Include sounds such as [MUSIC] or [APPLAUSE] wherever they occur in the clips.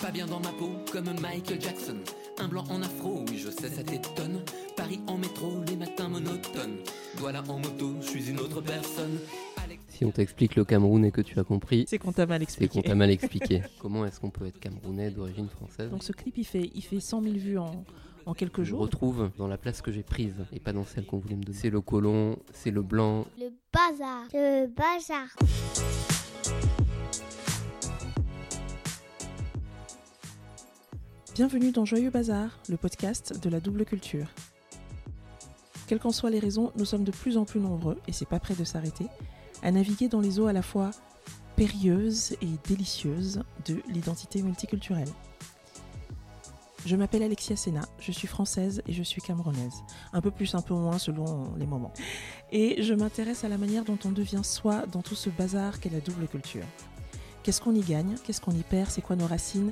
Pas bien dans ma peau, comme Michael Jackson. Un blanc en afro, oui, je sais, ça t'étonne. Paris en métro, les matins monotones. Voilà en moto, je suis une autre personne. Si on t'explique le Cameroun et que tu as compris, C'est qu'on t'a mal c'est expliqué. qu'on t'a mal expliqué. [LAUGHS] Comment est-ce qu'on peut être camerounais d'origine française Donc ce clip, il fait, il fait 100 000 vues en, en quelques Je jours. retrouve dans la place que j'ai prise et pas dans celle qu'on voulait me donner. C'est le colon, c'est le blanc. Le bazar. Le bazar. Bienvenue dans Joyeux Bazar, le podcast de la double culture. Quelles qu'en soient les raisons, nous sommes de plus en plus nombreux, et c'est pas près de s'arrêter, à naviguer dans les eaux à la fois périlleuses et délicieuses de l'identité multiculturelle. Je m'appelle Alexia Sena, je suis française et je suis camerounaise. Un peu plus, un peu moins selon les moments. Et je m'intéresse à la manière dont on devient soi dans tout ce bazar qu'est la double culture. Qu'est-ce qu'on y gagne? Qu'est-ce qu'on y perd? C'est quoi nos racines?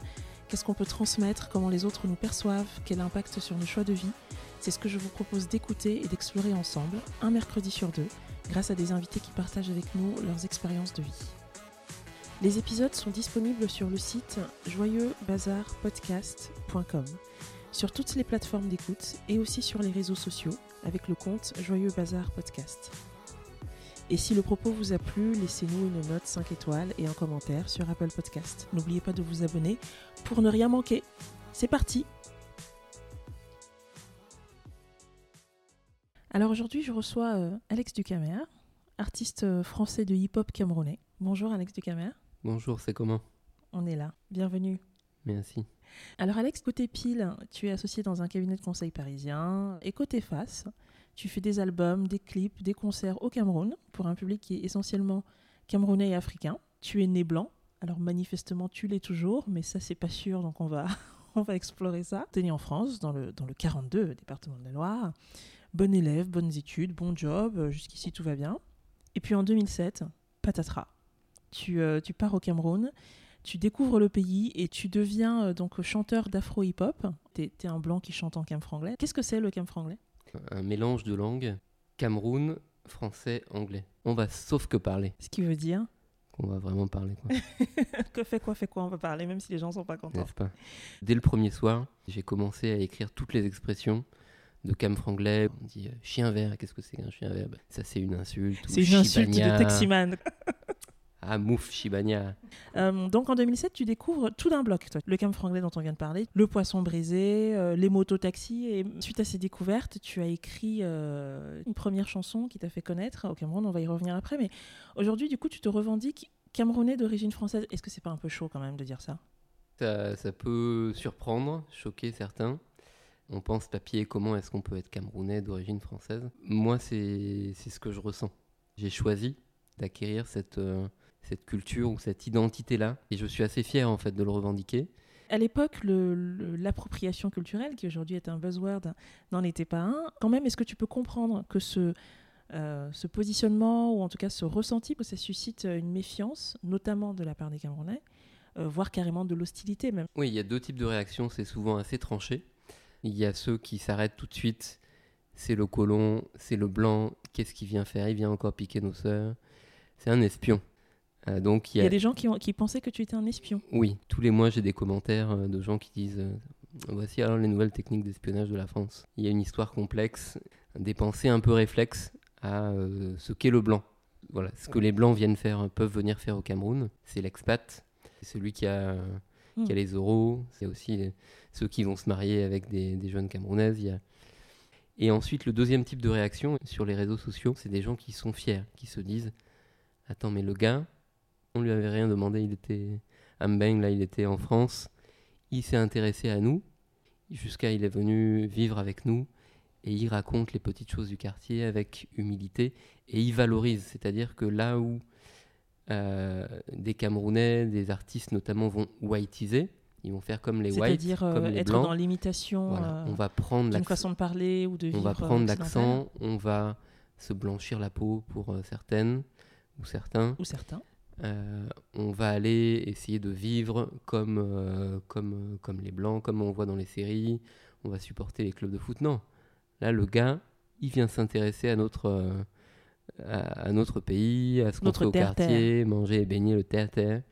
Qu'est-ce qu'on peut transmettre Comment les autres nous perçoivent Quel impact sur nos choix de vie? C'est ce que je vous propose d'écouter et d'explorer ensemble, un mercredi sur deux, grâce à des invités qui partagent avec nous leurs expériences de vie. Les épisodes sont disponibles sur le site joyeuxbazarpodcast.com, sur toutes les plateformes d'écoute et aussi sur les réseaux sociaux avec le compte Joyeux Bazar Podcast. Et si le propos vous a plu, laissez-nous une note 5 étoiles et un commentaire sur Apple Podcast. N'oubliez pas de vous abonner pour ne rien manquer. C'est parti Alors aujourd'hui, je reçois euh, Alex Ducamer, artiste euh, français de hip-hop camerounais. Bonjour Alex Ducamer, Bonjour, c'est comment? On est là. Bienvenue. Merci. Alors Alex, côté pile, tu es associé dans un cabinet de conseil parisien. Et côté face, tu fais des albums, des clips, des concerts au Cameroun pour un public qui est essentiellement camerounais et africain. Tu es né blanc, alors manifestement tu l'es toujours, mais ça c'est pas sûr, donc on va, [LAUGHS] on va explorer ça. Tu es né en France, dans le, dans le 42, département de la Loire. Bon élève, bonnes études, bon job, euh, jusqu'ici tout va bien. Et puis en 2007, patatras. Tu, euh, tu pars au Cameroun, tu découvres le pays et tu deviens euh, donc chanteur d'afro hip-hop. T'es es un blanc qui chante en cam franglais. Qu'est-ce que c'est le cam franglais? Un mélange de langues. Cameroun, français, anglais. On va sauf que parler. Ce qui veut dire Qu'on va vraiment parler, quoi. [LAUGHS] que fait quoi, fait quoi, on va parler, même si les gens sont pas contents. N'est-ce pas? Dès le premier soir, j'ai commencé à écrire toutes les expressions de cam franglais. On dit euh, chien vert, qu'est-ce que c'est qu'un chien vert? Bah, Ça, c'est une insulte. C'est une insulte de shibania. [LAUGHS] Ah, mouf, shibania. Euh, donc en 2007, tu découvres tout d'un bloc, toi. Le cam franglais dont on vient de parler, le poisson brisé, euh, les motos-taxis. Et suite à ces découvertes, tu as écrit euh, une première chanson qui t'a fait connaître au Cameroun. On va y revenir après. Mais aujourd'hui, du coup, tu te revendiques camerounais d'origine française. Est-ce que c'est pas un peu chaud quand même de dire ça? Ça, ça peut surprendre, choquer certains. On pense papier, comment est-ce qu'on peut être camerounais d'origine française? Moi, c'est c'est ce que je ressens. J'ai choisi d'acquérir cette, euh, cette culture ou cette identité-là. Et je suis assez fier, en fait, de le revendiquer. À l'époque, l'appropriation culturelle, qui aujourd'hui est un buzzword, n'en était pas un. Quand même, est-ce que tu peux comprendre que ce, euh, ce positionnement, ou en tout cas ce ressenti, que ça suscite une méfiance, notamment de la part des Camerounais, euh, voire carrément de l'hostilité même? Oui, il y a deux types de réactions, c'est souvent assez tranché. Il y a ceux qui s'arrêtent tout de suite. C'est le colon, c'est le blanc, qu'est-ce qu'il vient faire? Il vient encore piquer nos sœurs. C'est un espion. Euh, donc il y y a, a des gens qui, ont- qui pensaient que tu étais un espion. Oui, tous les mois j'ai des commentaires euh, de gens qui disent euh, Voici alors les nouvelles techniques d'espionnage de la France. Il y a une histoire complexe, des pensées un peu réflexes à ce qu'est le blanc. Voilà, ce que les blancs viennent faire, peuvent venir faire au Cameroun, c'est l'expat, c'est celui qui a, euh, qui a Mm. les euros, c'est aussi les- ceux qui vont se marier avec des, des jeunes Camerounaises. il y a- Et ensuite, le deuxième type de réaction sur les réseaux sociaux, c'est des gens qui sont fiers, qui se disent Attends, mais le gars, on lui avait rien demandé, il était à Mbeng, là, il était en France, il s'est intéressé à nous, jusqu'à il est venu vivre avec nous, et il raconte les petites choses du quartier avec humilité, et il valorise, c'est-à-dire que là où euh, des Camerounais, des artistes notamment vont whiteiser, ils vont faire comme les whites, C'est-à-dire euh, être blancs. dans l'imitation Voilà, euh, on va prendre d'une façon de parler ou de on vivre va prendre l'accent, on va se blanchir la peau pour certaines ou certains. Ou certains. Euh, on va aller essayer de vivre comme, euh, comme, euh, comme les blancs, comme on voit dans les séries. On va supporter les clubs de foot. Non, là le gars, il vient s'intéresser à notre euh, à, à notre pays, à ce qu'on fait au quartier, manger et baigner le terre-terre.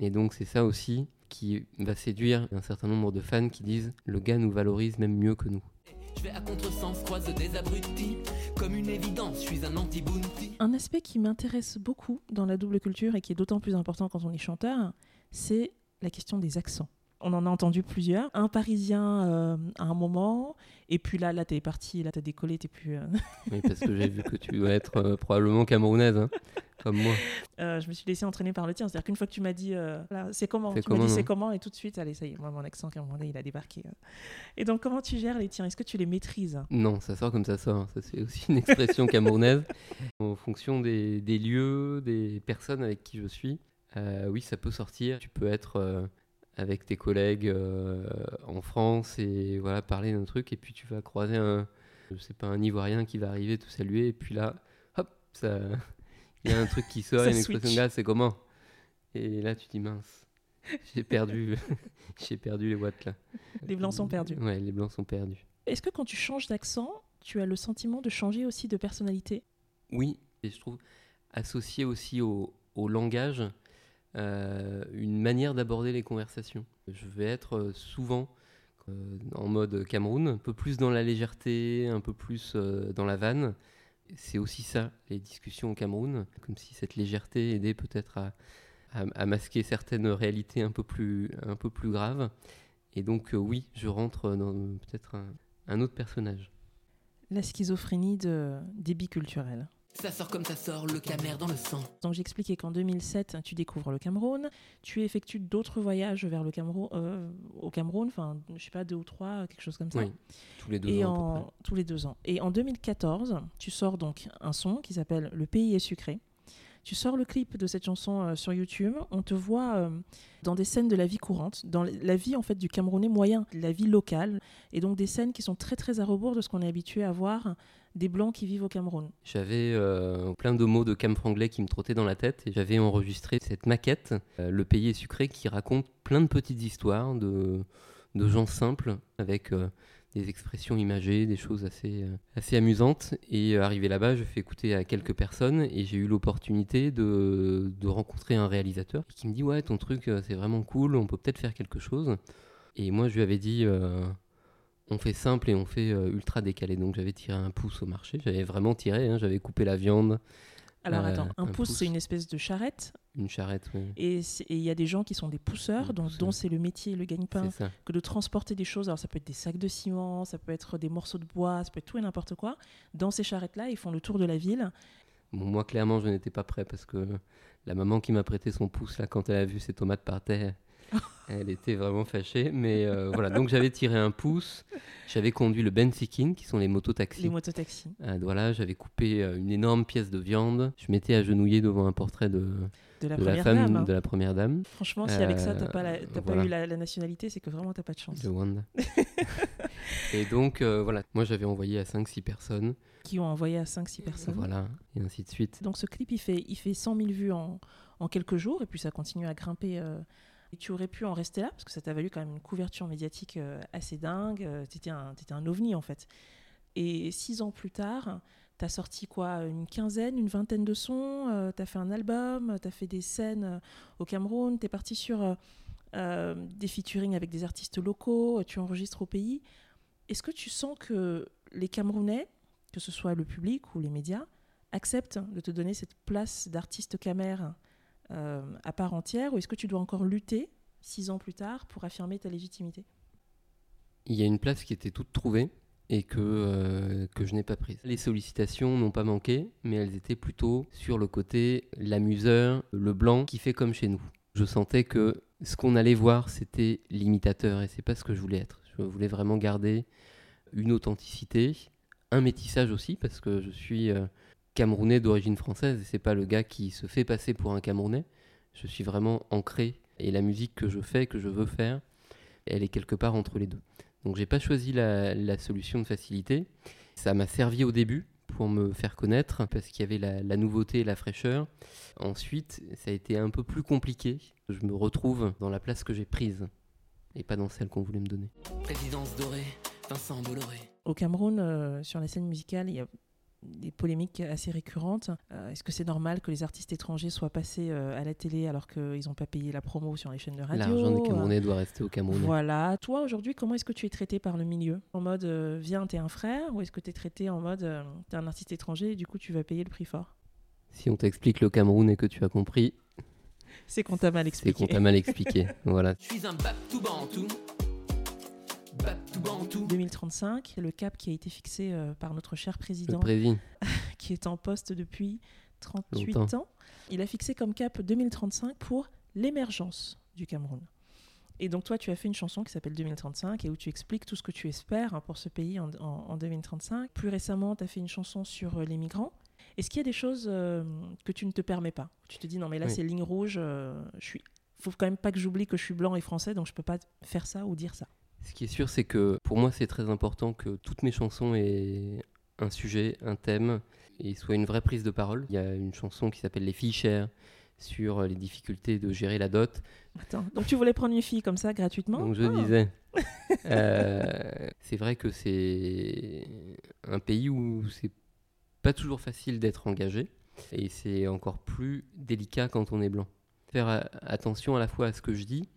Et donc c'est ça aussi qui va séduire un certain nombre de fans qui disent le gars nous valorise même mieux que nous. Je vais à croise des abrutis. Comme une évidence, je suis un anti-bounty. Un aspect qui m'intéresse beaucoup dans la double culture et qui est d'autant plus important quand on est chanteur, c'est la question des accents. On en a entendu plusieurs. Un parisien euh, à un moment, et puis là, là t'es parti, là t'as décollé, t'es plus. euh, [LAUGHS] Oui, parce que j'ai vu que tu dois être euh, probablement camerounaise, hein, comme moi. [LAUGHS] euh, je me suis laissé entraîner par le tien. C'est-à-dire qu'une fois que tu m'as dit, c'est comment Tu m'as dit c'est non comment, et tout de suite, allez, ça y est, moi, mon accent camerounais, il a débarqué. euh. Et donc, comment tu gères les tiens? Est-ce que tu les maîtrises? Non, ça sort comme ça sort. Ça, c'est aussi une expression [LAUGHS] camerounaise. En fonction des, des lieux, des personnes avec qui je suis, oui, ça peut sortir. Tu peux être avec tes collègues euh, en France et voilà parler d'un truc, et puis tu vas croiser un, je sais pas, un Ivoirien qui va arriver te saluer, et puis là, hop, ça, [LAUGHS] il y a un truc qui sort, une expression switch. là, c'est comment? Et là, tu dis mince, [LAUGHS] j'ai perdu, [LAUGHS] j'ai perdu les watts là. Les blancs sont perdus. Ouais, les blancs sont perdus. Est-ce que quand tu changes d'accent, tu as le sentiment de changer aussi de personnalité? Oui, et je trouve associé aussi au, au langage euh, une manière d'aborder les conversations. Je vais être euh, souvent euh, en mode Cameroun, un peu plus dans la légèreté, un peu plus dans la vanne. C'est aussi ça, les discussions au Cameroun, comme si cette légèreté aidait peut-être à, masquer certaines réalités un peu plus, graves. Et donc oui, je rentre dans peut-être un, un autre personnage. La schizophrénie de, des biculturels. Ça sort comme ça sort, le camère dans le sang. Donc j'ai expliqué qu'en 2007, tu découvres le Cameroun, tu effectues d'autres voyages vers le Cameroun, euh, au Cameroun, enfin je sais pas deux ou trois, quelque chose comme ça. Oui, tous les deux Et ans. à peu en près. tous les deux ans. Et en 2014, tu sors donc un son qui s'appelle Le pays est sucré. Tu sors le clip de cette chanson euh, sur YouTube. On te voit euh, dans des scènes de la vie courante, dans la vie en fait du Camerounais moyen, la vie locale, et donc des scènes qui sont très très à rebours de ce qu'on est habitué à voir des blancs qui vivent au Cameroun. J'avais euh, plein de mots de cam franglais qui me trottaient dans la tête et j'avais enregistré cette maquette, Le pays est sucré, qui raconte plein de petites histoires de, de gens simples avec des expressions imagées, des choses assez, euh, assez amusantes. Et euh, arrivé là-bas, je fais écouter à quelques personnes et j'ai eu l'opportunité de, de rencontrer un réalisateur qui me dit Ouais, ton truc, euh, c'est vraiment cool, on peut peut-être faire quelque chose. Et moi, je lui avais dit. on fait simple et on fait ultra décalé. Donc j'avais tiré un pouce au marché. J'avais vraiment tiré. hein. J'avais coupé la viande, Alors Euh, attends, un, un pouce, pouce. c'est une espèce de charrette, une charrette. oui. et il y a des gens qui sont des pousseurs, Des dont, c'est le métier, le gagne-pain, que de transporter des choses. Alors ça peut être des sacs de ciment, ça peut être des morceaux de bois, ça peut être tout et n'importe quoi. Dans ces charrettes-là, ils font le tour de la ville. Bon, moi, clairement, je n'étais pas prêt parce que la maman qui m'a prêté son pouce là, quand elle a vu ses tomates par terre, [LAUGHS] elle était vraiment fâchée. Mais euh, voilà, donc j'avais tiré un pouce. J'avais conduit le Bensikin, qui sont les mototaxis. Les mototaxis. À Douala, j'avais coupé euh, une énorme pièce de viande. Je m'étais agenouillé devant un portrait de, De la de la première femme, dame. hein. de la première dame, Franchement, si avec ça, t'as Euh, pas, la- voilà. pas eu la, la nationalité, c'est que vraiment, t'as pas de chance. de Wanda. [LAUGHS] et donc, euh, voilà, moi j'avais envoyé à 5-6 personnes. Qui ont envoyé à 5-6 personnes. Voilà, et ainsi de suite. Donc ce clip, il fait, il fait 100 000 vues en, en quelques jours, et puis ça continue à grimper. Et tu aurais pu en rester là, parce que ça t'a valu quand même une couverture médiatique euh, assez dingue. Euh, T'étais un, t'étais un ovni, en fait. Et six ans plus tard, t'as sorti quoi Une quinzaine, une vingtaine de sons euh, T'as fait un album T'as fait des scènes au Cameroun T'es parti sur des featuring avec des artistes locaux Tu enregistres au pays. Est-ce que tu sens que les Camerounais, que ce soit le public ou les médias, acceptent de te donner cette place d'artiste camère à part entière ou est-ce que tu dois encore lutter six ans plus tard pour affirmer ta légitimité? Il y a une place qui était toute trouvée et que, euh, que je n'ai pas prise. Les sollicitations n'ont pas manqué, mais elles étaient plutôt sur le côté l'amuseur, le blanc qui fait comme chez nous. Je sentais que ce qu'on allait voir, c'était l'imitateur et c'est pas ce que je voulais être. Je voulais vraiment garder une authenticité, un métissage aussi parce que je suis euh, camerounais d'origine française et c'est pas le gars qui se fait passer pour un camerounais. Je suis vraiment ancré et la musique que je fais, que je veux faire, elle est quelque part entre les deux. Donc j'ai pas choisi la, la solution de facilité. Ça m'a servi au début pour me faire connaître parce qu'il y avait la, la nouveauté et la fraîcheur. Ensuite, ça a été un peu plus compliqué. Je me retrouve dans la place que j'ai prise et pas dans celle qu'on voulait me donner. Présidence dorée, Vincent Bolloré. Au Cameroun, euh, sur la scène musicale, il y a des polémiques assez récurrentes. Euh, Est-ce que c'est normal que les artistes étrangers soient passés euh, à la télé alors qu'ils n'ont pas payé la promo sur les chaînes de radio L'argent des Euh, Camerounais doit rester au Cameroun. Voilà. Toi, aujourd'hui, comment est-ce que tu es traité par le milieu? En mode, euh, viens, t'es un frère? Ou est-ce que tu es traité en mode, euh, t'es un artiste étranger et du coup, tu vas payer le prix fort? Si on t'explique le Cameroun et que tu as compris, C'est qu'on t'a mal c'est expliqué. qu'on t'a mal expliqué. [LAUGHS] voilà. Je suis un Babtou Bantou. Babtou Bantou. 2035, le cap qui a été fixé euh, par notre cher président, [LAUGHS] qui est en poste depuis 38 Longtemps. ans. Il a fixé comme cap 2035 pour l'émergence du Cameroun. Et donc toi, tu as fait une chanson qui s'appelle 2035 et où tu expliques tout ce que tu espères hein, pour ce pays en, en- en 2035. Plus récemment, tu as fait une chanson sur euh, les migrants. Est-ce qu'il y a des choses euh, que tu ne te permets pas? Tu te dis non mais là Oui. c'est ligne rouge, euh, je suis... faut quand même pas que j'oublie que je suis blanc et français, donc je peux pas faire ça ou dire ça. Ce qui est sûr, c'est que pour moi, c'est très important que toutes mes chansons aient un sujet, un thème, et soient une vraie prise de parole. Il y a une chanson qui s'appelle Les filles chères sur les difficultés de gérer la dot. Attends, donc tu voulais prendre une fille comme ça gratuitement Donc je Ah. disais, [LAUGHS] euh, c'est vrai que c'est un pays où c'est pas toujours facile d'être engagé, et c'est encore plus délicat quand on est blanc. Faire attention à la fois à ce que je dis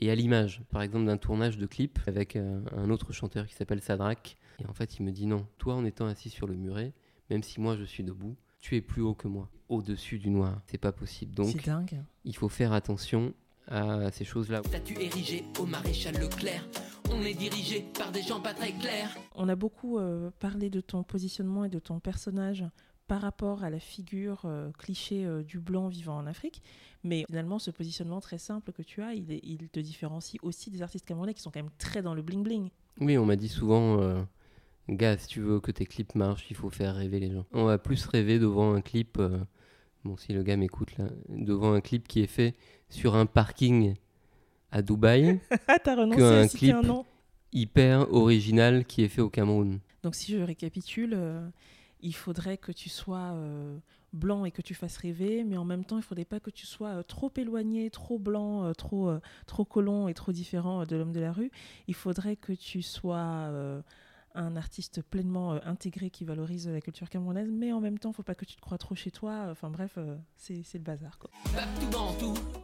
et à l'image. Par exemple, d'un tournage de clip avec euh, un autre chanteur qui s'appelle Sadrak. Et en fait, il me dit non, toi en étant assis sur le muret, même si moi je suis debout, tu es plus haut que moi, au-dessus du noir. C'est pas possible. Donc, dingue. il faut faire attention à ces choses-là. Statue érigée au maréchal Leclerc. On est dirigé par des gens pas très clairs. On a beaucoup euh, parlé de ton positionnement et de ton personnage par rapport à la figure euh, cliché euh, du blanc vivant en Afrique. Mais finalement, ce positionnement très simple que tu as, il, est- il te différencie aussi des artistes camerounais qui sont quand même très dans le bling-bling. Oui, on m'a dit souvent, euh, gars, si tu veux que tes clips marchent, il faut faire rêver les gens. On va plus rêver devant un clip, euh, bon, si le gars m'écoute là, devant un clip qui est fait sur un parking à Dubaï, [LAUGHS] Ah, t'as renoncé Qu'un clip. un nom hyper original, qui est fait au Cameroun. Donc si je récapitule, euh, il faudrait que tu sois euh, blanc et que tu fasses rêver, mais en même temps, il ne faudrait pas que tu sois euh, trop éloigné, trop blanc, euh, trop, euh, trop colon et trop différent euh, de l'homme de la rue. Il faudrait que tu sois euh, un artiste pleinement euh, intégré qui valorise la culture camerounaise, mais en même temps, il ne faut pas que tu te crois trop chez toi. Enfin bref, euh, c'est c'est le bazar. Quoi.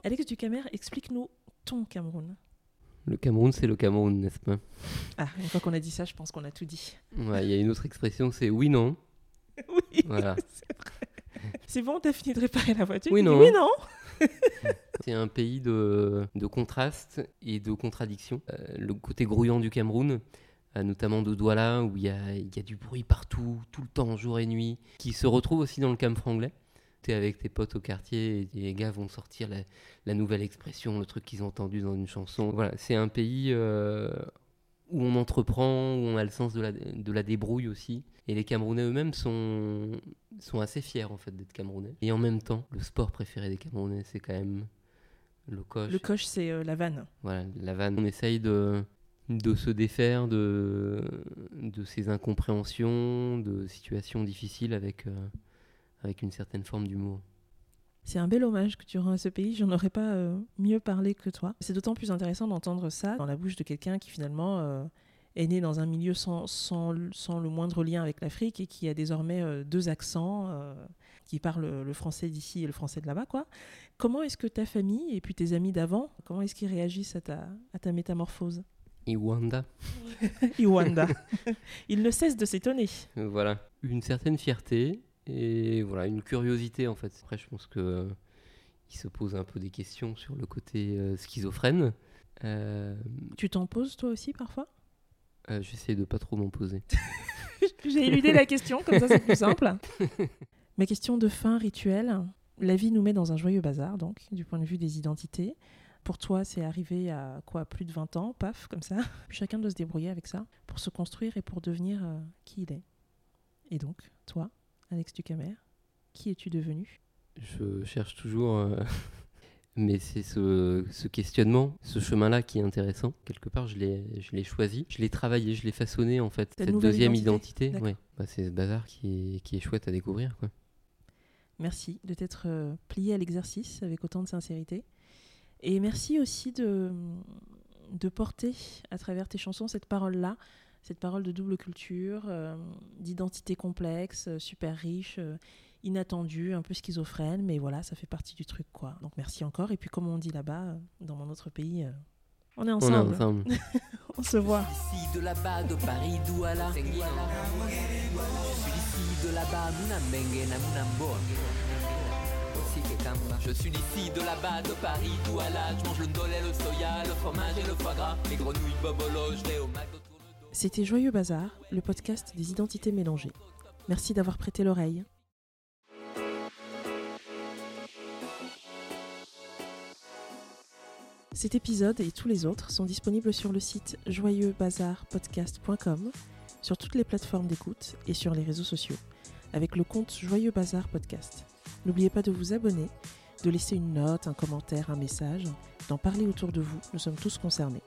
Alex Ducamer, explique-nous ton Cameroun. Le Cameroun, c'est le Cameroun, n'est-ce pas? Ah, une fois qu'on a dit ça, je pense qu'on a tout dit. Ouais, Il y a une autre expression, c'est oui, non. [LAUGHS] Oui, Voilà. [LAUGHS] c'est bon, t'as fini de réparer la voiture? Oui, dis non. Oui, non [LAUGHS] C'est un pays de, de contrastes et de contradictions. Euh, le côté grouillant du Cameroun, euh, notamment de Douala, où il y a, il y a du bruit partout, tout le temps, jour et nuit, qui se retrouve aussi dans le camp franglais. Tu es avec tes potes au quartier et les gars vont sortir la, la nouvelle expression, le truc qu'ils ont entendu dans une chanson. Voilà, c'est un pays euh, où on entreprend, où on a le sens de la, de la débrouille aussi. Et les Camerounais eux-mêmes sont, sont assez fiers en fait d'être Camerounais. Et en même temps, le sport préféré des Camerounais, c'est quand même le coche. Le coche, c'est euh, la vanne. Voilà, la vanne. On essaye de, de se défaire de, de ces incompréhensions, de situations difficiles avec, euh, avec une certaine forme d'humour. C'est un bel hommage que tu rends à ce pays. J'en aurais pas euh, mieux parlé que toi. C'est d'autant plus intéressant d'entendre ça dans la bouche de quelqu'un qui finalement euh, est né dans un milieu sans, sans, sans le moindre lien avec l'Afrique et qui a désormais euh, deux accents, qui parle le français d'ici et le français de là-bas. quoi. Comment est-ce que ta famille et puis tes amis d'avant, comment est-ce qu'ils réagissent à ta, à ta métamorphose? Iwanda, [LAUGHS] Iwanda. Ils ne cessent de s'étonner. voilà. Une certaine fierté et voilà, une curiosité en fait. Après, je pense que euh, il se pose un peu des questions sur le côté euh, schizophrène. Euh, Tu t'en poses toi aussi parfois? euh, J'essaie de pas trop m'en poser. [LAUGHS] J'ai éludé la question, comme ça c'est plus simple. [LAUGHS] Ma question de fin rituelle. La vie nous met dans un joyeux bazar, donc, du point de vue des identités. Pour toi, c'est arrivé à quoi Plus de 20 ans, paf, comme ça? Puis chacun doit se débrouiller avec ça pour se construire et pour devenir euh, qui il est. Et donc, toi, Alex Ducamer, qui es-tu devenu? Je cherche toujours. euh, [LAUGHS] Mais c'est ce, ce questionnement, ce chemin-là qui est intéressant. Quelque part, je l'ai je l'ai choisi, je l'ai travaillé, je l'ai façonné en fait. Cette deuxième identité, ouais. Bah, c'est ce bazar qui est, qui est chouette à découvrir. Quoi. Merci de t'être euh, plié à l'exercice avec autant de sincérité. Et merci aussi de, de porter à travers tes chansons cette parole-là, Cette parole de double culture, euh, d'identité complexe, euh, super riche, euh, inattendue, un peu schizophrène, mais voilà, ça fait partie du truc, quoi. Donc merci encore. Et puis, comme on dit là-bas, dans mon autre pays, euh, on est On est ensemble, ensemble. [LAUGHS] on se voit. Ici de là-bas, de Paris, Douala. Je suis ici de là-bas. Je suis d'ici, de là-bas, de Paris, Douala. Je mange le ndolé, le soya, le fromage et le foie gras. Les grenouilles bobolo, je vais au McDo. C'était Joyeux Bazar, le podcast des identités mélangées. Merci d'avoir prêté l'oreille. Cet épisode et tous les autres sont disponibles sur le site joyeuxbazarpodcast.com, sur toutes les plateformes d'écoute et sur les réseaux sociaux, avec le compte Joyeux Bazar Podcast. N'oubliez pas de vous abonner, de laisser une note, un commentaire, un message, d'en parler autour de vous, nous sommes tous concernés.